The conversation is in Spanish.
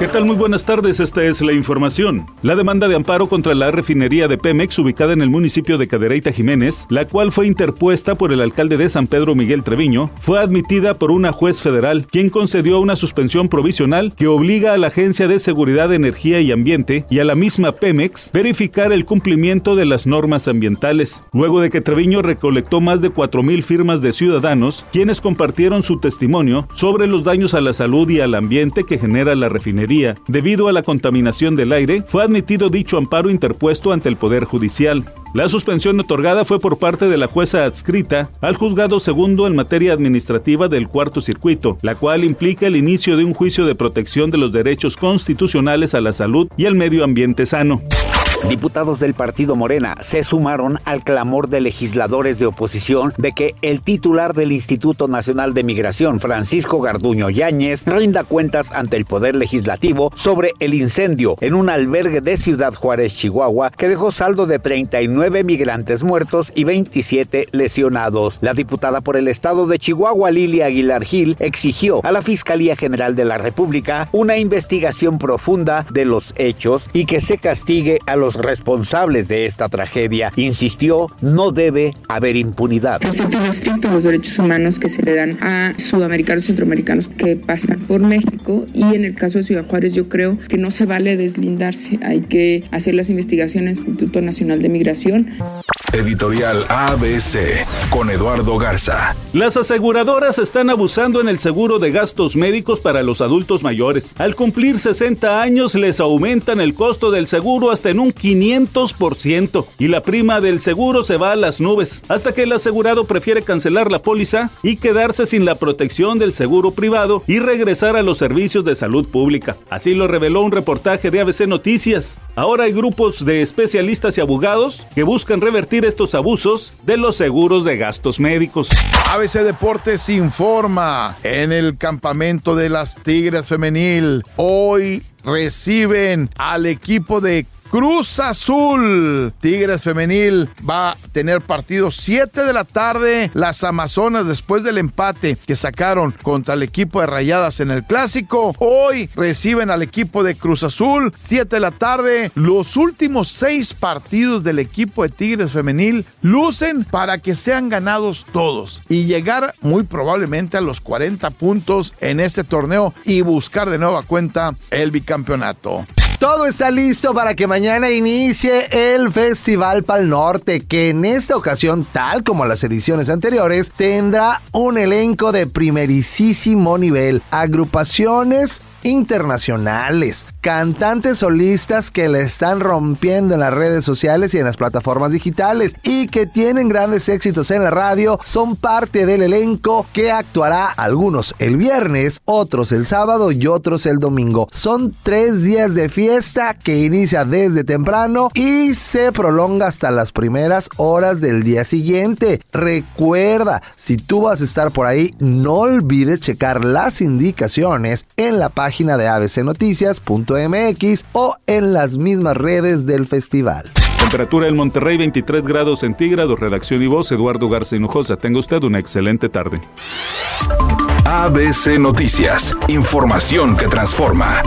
¿Qué tal? Muy buenas tardes, esta es la información. La demanda de amparo contra la refinería de Pemex ubicada en el municipio de Cadereyta Jiménez, la cual fue interpuesta por el alcalde de San Pedro Miguel Treviño, fue admitida por una juez federal, quien concedió una suspensión provisional que obliga a la Agencia de Seguridad de Energía y Ambiente y a la misma Pemex verificar el cumplimiento de las normas ambientales, luego de que Treviño recolectó más de 4.000 firmas de ciudadanos, quienes compartieron su testimonio sobre los daños a la salud y al ambiente que genera la refinería debido a la contaminación del aire, fue admitido dicho amparo interpuesto ante el Poder Judicial. La suspensión otorgada fue por parte de la jueza adscrita al juzgado segundo en materia administrativa del cuarto circuito, la cual implica el inicio de un juicio de protección de los derechos constitucionales a la salud y al medio ambiente sano. Diputados del partido Morena se sumaron al clamor de legisladores de oposición de que el titular del Instituto Nacional de Migración, Francisco Garduño Yáñez, rinda cuentas ante el Poder Legislativo sobre el incendio en un albergue de Ciudad Juárez, Chihuahua, que dejó saldo de 39 migrantes muertos y 27 lesionados. La diputada por el estado de Chihuahua, Lilia Aguilar Gil, exigió a la Fiscalía General de la República una investigación profunda de los hechos y que se castigue a los responsables de esta tragedia. Insistió, no debe haber impunidad. Respeto estricto los derechos humanos que se le dan a sudamericanos y centroamericanos que pasan por México y en el caso de Ciudad Juárez yo creo que no se vale deslindarse, hay que hacer las investigaciones del Instituto Nacional de Migración. Editorial ABC con Eduardo Garza. Las aseguradoras están abusando en el seguro de gastos médicos para los adultos mayores. Al cumplir 60 años les aumentan el costo del seguro hasta en un 500% y la prima del seguro se va a las nubes, hasta que el asegurado prefiere cancelar la póliza y quedarse sin la protección del seguro privado y regresar a los servicios de salud pública. Así lo reveló un reportaje de ABC Noticias. Ahora hay grupos de especialistas y abogados que buscan revertir estos abusos de los seguros de gastos médicos. ABC Deportes informa en el campamento de las Tigres Femenil. Hoy reciben al equipo de Cruz Azul. Tigres Femenil va a tener partido 7 de la tarde. Las Amazonas, después del empate que sacaron contra el equipo de Rayadas en el Clásico, hoy reciben al equipo de Cruz Azul. 7 de la tarde. Los últimos seis partidos del equipo de Tigres Femenil lucen para que sean ganados todos y llegar muy probablemente a los 40 puntos en este torneo y buscar de nueva cuenta el bicampeonato. Todo está listo para que mañana inicie el Festival Pal Norte, que en esta ocasión, tal como las ediciones anteriores, tendrá un elenco de primerísimo nivel, agrupaciones internacionales, cantantes solistas que le están rompiendo en las redes sociales y en las plataformas digitales y que tienen grandes éxitos en la radio, son parte del elenco que actuará algunos el viernes, otros el sábado y otros el domingo. Son tres días de fiesta que inicia desde temprano y se prolonga hasta las primeras horas del día siguiente. Recuerda, si tú vas a estar por ahí, no olvides checar las indicaciones en la página de abcnoticias.mx o en las mismas redes del festival. Temperatura en Monterrey 23 grados centígrados, redacción y voz Eduardo Garza Hinojosa. Tenga usted una excelente tarde. ABC Noticias, información que transforma.